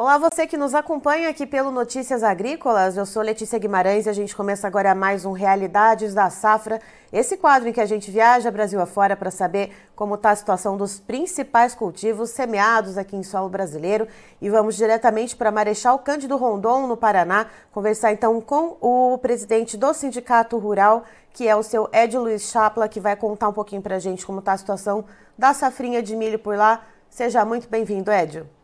Olá, você que nos acompanha aqui pelo Notícias Agrícolas. Eu sou Letícia Guimarães e a gente começa agora mais um Realidades da Safra. Esse quadro em que a gente viaja Brasil afora para saber como está a situação dos principais cultivos semeados aqui em solo brasileiro. E vamos diretamente para Marechal Cândido Rondon, no Paraná, conversar então com o presidente do Sindicato Rural, que é o seu Ed Luiz Chapla, que vai contar um pouquinho para a gente como está a situação da safrinha de milho por lá. Seja muito bem-vindo, Edio.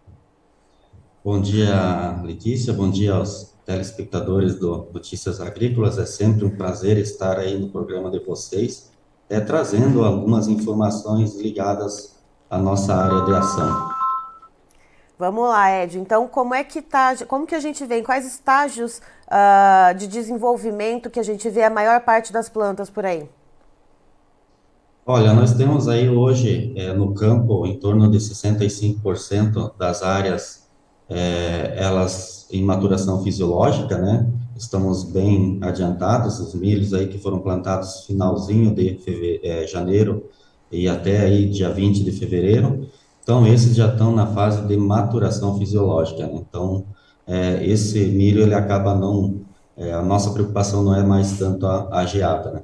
Bom dia, Letícia. Bom dia aos telespectadores do Notícias Agrícolas. É sempre um prazer estar aí no programa de vocês, é, trazendo algumas informações ligadas à nossa área de ação. Vamos lá, Ed. Então, como é que tá? Como que a gente vê? Em quais estágios uh, de desenvolvimento que a gente vê a maior parte das plantas por aí? Olha, nós temos aí hoje é, no campo em torno de 65% das áreas é, elas em maturação fisiológica, né? Estamos bem adiantados, os milhos aí que foram plantados finalzinho de é, janeiro e até aí dia 20 de fevereiro. Então, esses já estão na fase de maturação fisiológica, né? Então, é, esse milho, ele acaba não... É, a nossa preocupação não é mais tanto a, a geada, né?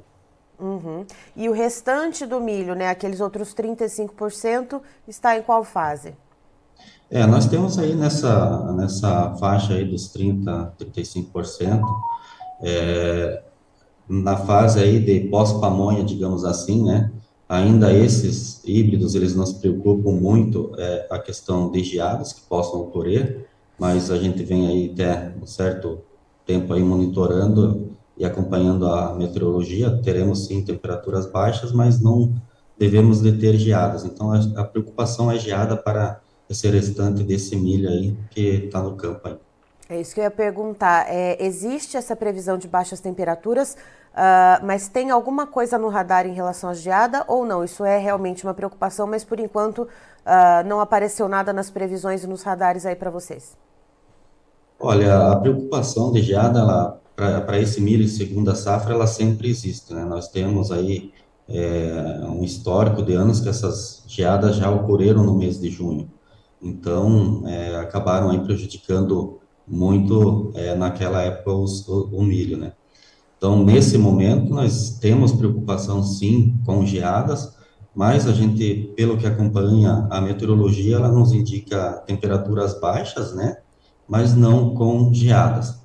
Uhum. E o restante do milho, né, aqueles outros 35%, está em qual fase? É, nós temos aí nessa, nessa faixa aí dos 30%, 35%, é, na fase aí de pós-pamonha, digamos assim, né, ainda esses híbridos, eles nos preocupam muito é, a questão de geadas que possam ocorrer, mas a gente vem aí até um certo tempo aí monitorando e acompanhando a meteorologia, teremos sim temperaturas baixas, mas não devemos deter geadas, então a, a preocupação é geada para esse restante desse milho aí que está no campo aí. É isso que eu ia perguntar. É, existe essa previsão de baixas temperaturas, uh, mas tem alguma coisa no radar em relação à geada ou não? Isso é realmente uma preocupação, mas por enquanto uh, não apareceu nada nas previsões e nos radares aí para vocês. Olha, a preocupação de geada para esse milho segunda safra, ela sempre existe. Né? Nós temos aí é, um histórico de anos que essas geadas já ocorreram no mês de junho. Então, é, acabaram aí prejudicando muito é, naquela época os, o, o, milho, né? Então, nesse momento, nós temos preocupação, sim, com geadas, mas a gente, pelo que acompanha a meteorologia, ela nos indica temperaturas baixas, né? Mas não com geadas.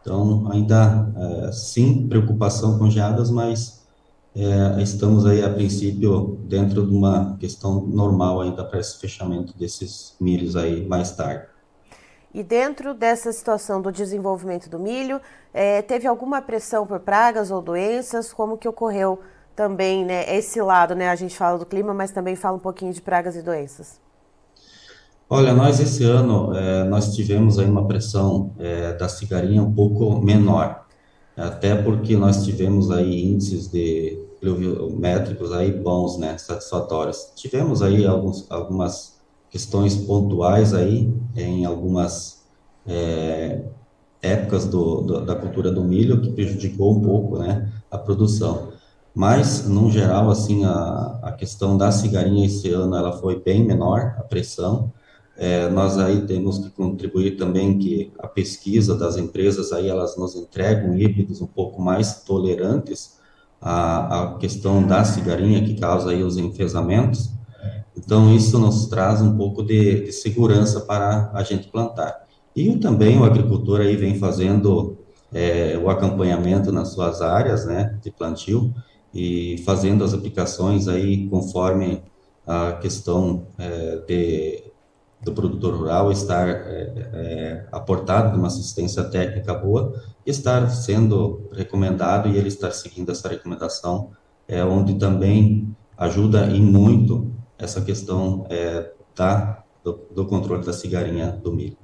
Então, ainda, é, sim, preocupação com geadas, mas é, estamos aí, a princípio, dentro de uma questão normal ainda para esse fechamento desses milhos aí mais tarde. E dentro dessa situação do desenvolvimento do milho, é, teve alguma pressão por pragas ou doenças? Como que ocorreu também, né, esse lado, né? A gente fala do clima, mas também fala um pouquinho de pragas e doenças. Olha, nós esse ano, é, nós tivemos aí uma pressão é, da cigarinha um pouco menor, até porque nós tivemos aí índices de pluviométricos aí bons, né, satisfatórios. Tivemos aí alguns, algumas questões pontuais aí em algumas é, épocas do, do, da cultura do milho que prejudicou um pouco, né, a produção. Mas, no geral, assim, a, a questão da cigarinha esse ano, ela foi bem menor, a pressão. É, nós aí temos que contribuir também que a pesquisa das empresas aí, elas nos entregam híbridos um pouco mais tolerantes a, a questão da cigarinha que causa aí os enfesamentos. Então, isso nos traz um pouco de, de segurança para a gente plantar. E também o agricultor aí vem fazendo é, o acompanhamento nas suas áreas, né, de plantio, e fazendo as aplicações aí conforme a questão é, de do produtor rural estar é, é, aportado de uma assistência técnica boa e estar sendo recomendado e ele estar seguindo essa recomendação, é, onde também ajuda em muito essa questão é, da, do, do controle da cigarinha do milho.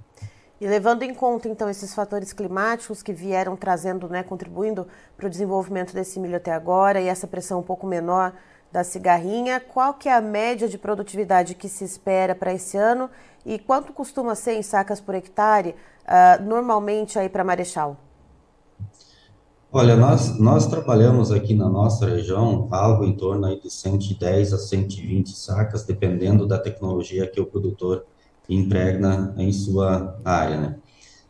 E levando em conta, então, esses fatores climáticos que vieram trazendo, né, contribuindo para o desenvolvimento desse milho até agora e essa pressão um pouco menor da cigarrinha, qual que é a média de produtividade que se espera para esse ano e quanto costuma ser em sacas por hectare, uh, normalmente aí para Marechal? Olha, nós, nós trabalhamos aqui na nossa região algo em torno aí de 110 a 120 sacas, dependendo da tecnologia que o produtor impregna em sua área, né?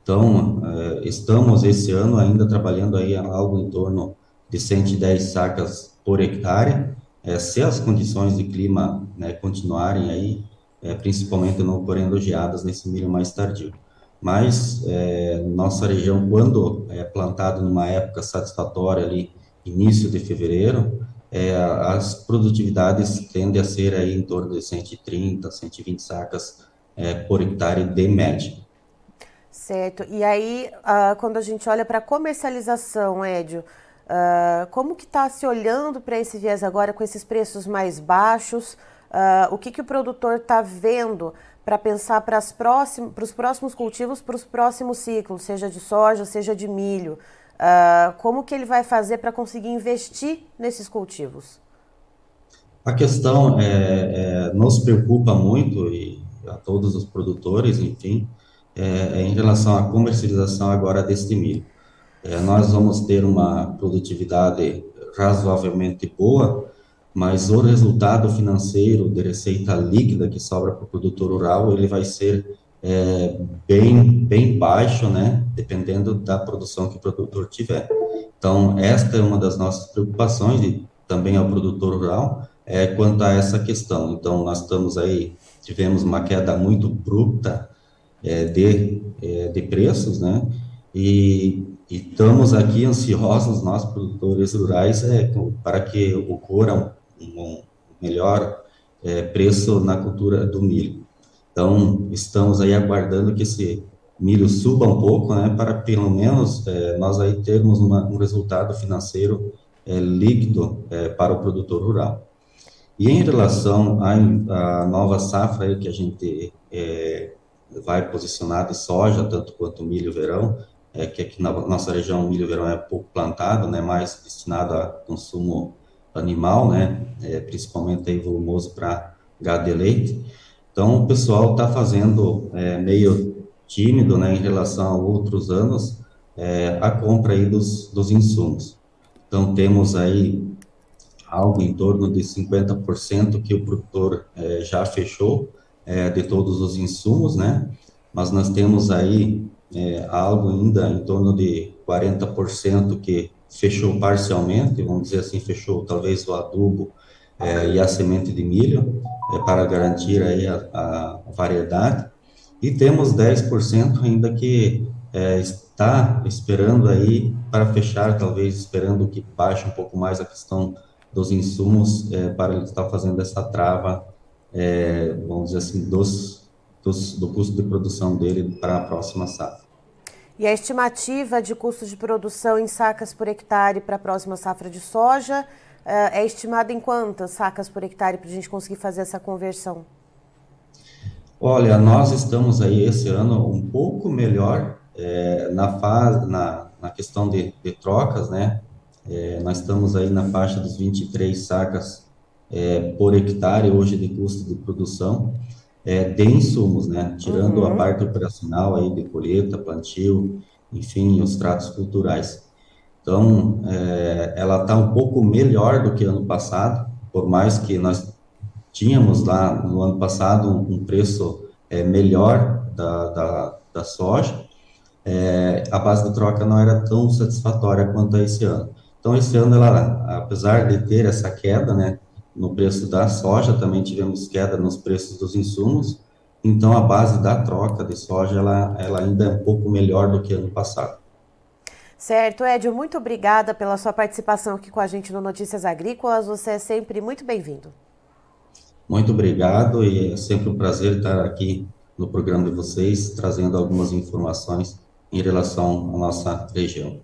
Então, uh, estamos esse ano ainda trabalhando aí algo em torno de 110 sacas por hectare, é, se as condições de clima né, continuarem aí, é, principalmente não ocorrendo geadas nesse milho mais tardio. Mas é, nossa região, quando é plantado numa época satisfatória ali, início de fevereiro, é, as produtividades tendem a ser aí em torno de 130, 120 sacas é, por hectare de média. Certo. E aí, uh, quando a gente olha para a comercialização, Édio, uh, como que está se olhando para esse viés agora com esses preços mais baixos? Uh, o que, que o produtor está vendo para pensar para os próximos cultivos, para os próximos ciclos, seja de soja, seja de milho? como que ele vai fazer para conseguir investir nesses cultivos? A questão é, é, nos preocupa muito e a todos os produtores, enfim, é, é, em relação à comercialização agora deste milho. É, nós vamos ter uma produtividade razoavelmente boa, mas o resultado financeiro de receita líquida que sobra para o produtor rural, ele vai ser é, bem, bem baixo, né, dependendo da produção que o produtor tiver. Então, esta é uma das nossas preocupações, e também ao produtor rural, é quanto a essa questão. Então, nós estamos aí, tivemos uma queda muito bruta é, de, é, de preços, né? E, e, estamos aqui ansiosos, nós produtores rurais, é, para que ocorra um, melhor é, preço na cultura do milho. Então, estamos aí aguardando que esse milho suba um pouco, né, para pelo menos é, nós aí termos uma, um resultado financeiro é, líquido é, para o produtor rural. E em relação à nova safra aí que a gente é, vai posicionar de soja, tanto quanto milho verão, é que aqui na nossa região o milho verão é pouco plantado, né, mais destinado a consumo animal, né, é, principalmente aí volumoso para gado de leite. Então o pessoal está fazendo é, meio tímido, né, em relação a outros anos, é, a compra aí dos, dos insumos. Então temos aí algo em torno de 50% que o produtor é, já fechou, é, de todos os insumos, né? Mas nós temos aí é, algo ainda em torno de 40% que fechou parcialmente, vamos dizer assim, fechou talvez o adubo é, e a semente de milho, é, para garantir aí a, a, variedade. E temos 10% ainda que é, está esperando aí para fechar, talvez esperando que baixe um pouco mais a questão dos insumos é, para ele estar fazendo essa trava é, vamos dizer assim, dos, dos, do custo de produção dele para a próxima safra. E a estimativa de custo de produção em sacas por hectare para a próxima safra de soja é, é estimada em quantas sacas por hectare para a gente conseguir fazer essa conversão? Olha, nós estamos aí esse ano um pouco melhor é, na, fase, na, na questão de, de trocas, né? É, nós estamos aí na faixa dos 23 sacas é, por hectare hoje de custo de produção é, de insumos, né? Tirando uhum. a parte operacional aí de colheita, plantio, enfim, os tratos culturais. Então, é, ela está um pouco melhor do que ano passado, por mais que nós tínhamos lá no ano passado um, um preço é, melhor da, da, da soja, é, a base de troca não era tão satisfatória quanto a esse ano. Então, esse ano, ela, apesar de ter essa queda, né, no preço da soja, também tivemos queda nos preços dos insumos, então a base da troca de soja ela, ela ainda é um pouco melhor do que ano passado. Certo, Edio, muito obrigada pela sua participação aqui com a gente no Notícias Agrícolas. Você é sempre muito bem-vindo. Muito obrigado e é sempre um prazer estar aqui no programa de vocês, trazendo algumas informações em relação à nossa região.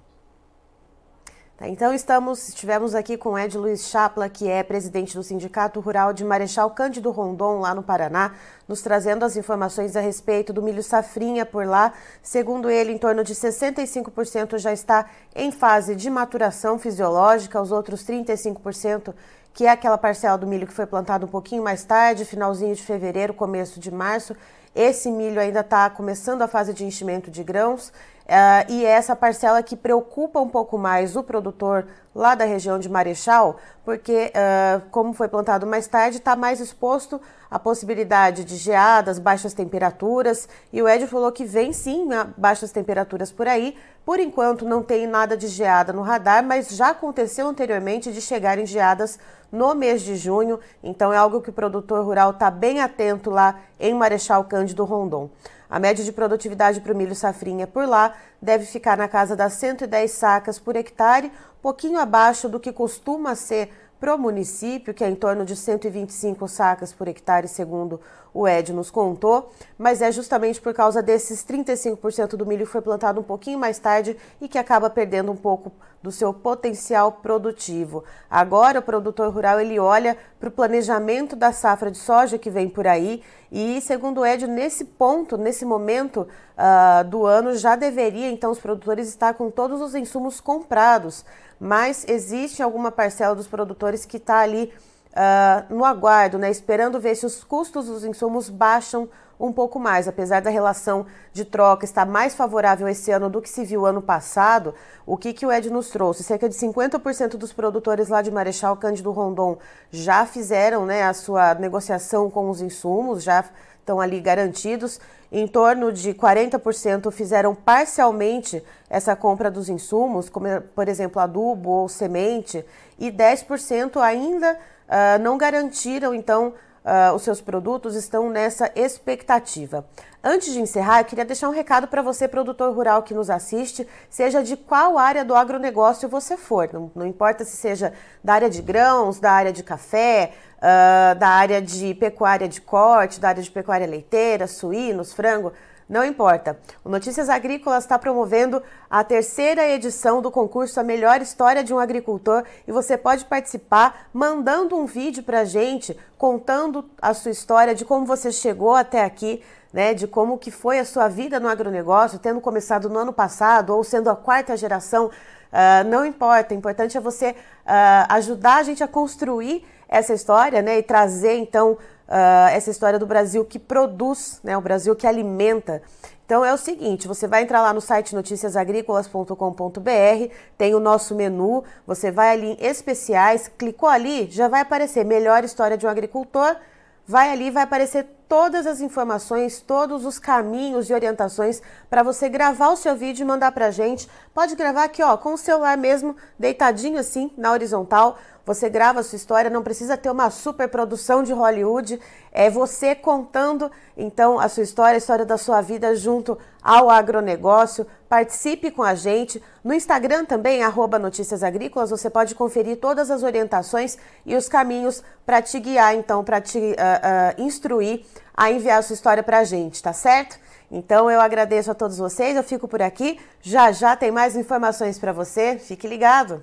Tá, então estamos, estivemos aqui com Ed Luiz Chapla, que é presidente do Sindicato Rural de Marechal Cândido Rondon, lá no Paraná, nos trazendo as informações a respeito do milho safrinha por lá. Segundo ele, em torno de 65% já está em fase de maturação fisiológica, os outros 35%, que é aquela parcela do milho que foi plantado um pouquinho mais tarde, finalzinho de fevereiro, começo de março, esse milho ainda está começando a fase de enchimento de grãos uh, e é essa parcela que preocupa um pouco mais o produtor lá da região de Marechal, porque, uh, como foi plantado mais tarde, está mais exposto à possibilidade de geadas, baixas temperaturas. E o Ed falou que vem sim baixas temperaturas por aí. Por enquanto, não tem nada de geada no radar, mas já aconteceu anteriormente de chegarem geadas no mês de junho. Então, é algo que o produtor rural está bem atento lá em Marechal Cândido Rondon. A média de produtividade para o milho safrinha por lá deve ficar na casa das 110 sacas por hectare, pouquinho abaixo do que costuma ser para o município, que é em torno de 125 sacas por hectare, segundo o Ed nos contou, mas é justamente por causa desses 35% do milho que foi plantado um pouquinho mais tarde e que acaba perdendo um pouco do seu potencial produtivo. Agora o produtor rural ele olha para o planejamento da safra de soja que vem por aí e, segundo o Ed, nesse ponto, nesse momento uh, do ano, já deveria então os produtores estar com todos os insumos comprados, mas existe alguma parcela dos produtores que está ali uh, no aguardo, né, esperando ver se os custos dos insumos baixam um pouco mais. Apesar da relação de troca estar mais favorável esse ano do que se viu ano passado, o que, que o Ed nos trouxe? Cerca de 50% dos produtores lá de Marechal Cândido Rondon já fizeram né, a sua negociação com os insumos, já estão ali garantidos. Em torno de 40% fizeram parcialmente essa compra dos insumos, como por exemplo adubo ou semente, e 10% ainda uh, não garantiram então uh, os seus produtos, estão nessa expectativa. Antes de encerrar, eu queria deixar um recado para você, produtor rural que nos assiste, seja de qual área do agronegócio você for, não, não importa se seja da área de grãos, da área de café, uh, da área de pecuária de corte, da área de pecuária leiteira, suínos, frango. Não importa. O Notícias Agrícolas está promovendo a terceira edição do concurso A Melhor História de um Agricultor e você pode participar mandando um vídeo para a gente contando a sua história de como você chegou até aqui, né, de como que foi a sua vida no agronegócio, tendo começado no ano passado ou sendo a quarta geração, uh, não importa. O importante é você uh, ajudar a gente a construir essa história, né, e trazer então uh, essa história do Brasil que produz, né, o Brasil que alimenta. Então é o seguinte, você vai entrar lá no site noticiasagricolas.com.br, tem o nosso menu, você vai ali em especiais, clicou ali, já vai aparecer melhor história de um agricultor, vai ali, vai aparecer todas as informações, todos os caminhos e orientações para você gravar o seu vídeo e mandar para a gente. Pode gravar aqui, ó, com o celular mesmo, deitadinho assim, na horizontal. Você grava a sua história, não precisa ter uma super produção de Hollywood. É você contando, então, a sua história, a história da sua vida junto ao agronegócio. Participe com a gente. No Instagram também, arroba Notícias Agrícolas, você pode conferir todas as orientações e os caminhos para te guiar, então, para te uh, uh, instruir a enviar a sua história para a gente, tá certo? Então eu agradeço a todos vocês, eu fico por aqui. Já já tem mais informações para você. Fique ligado.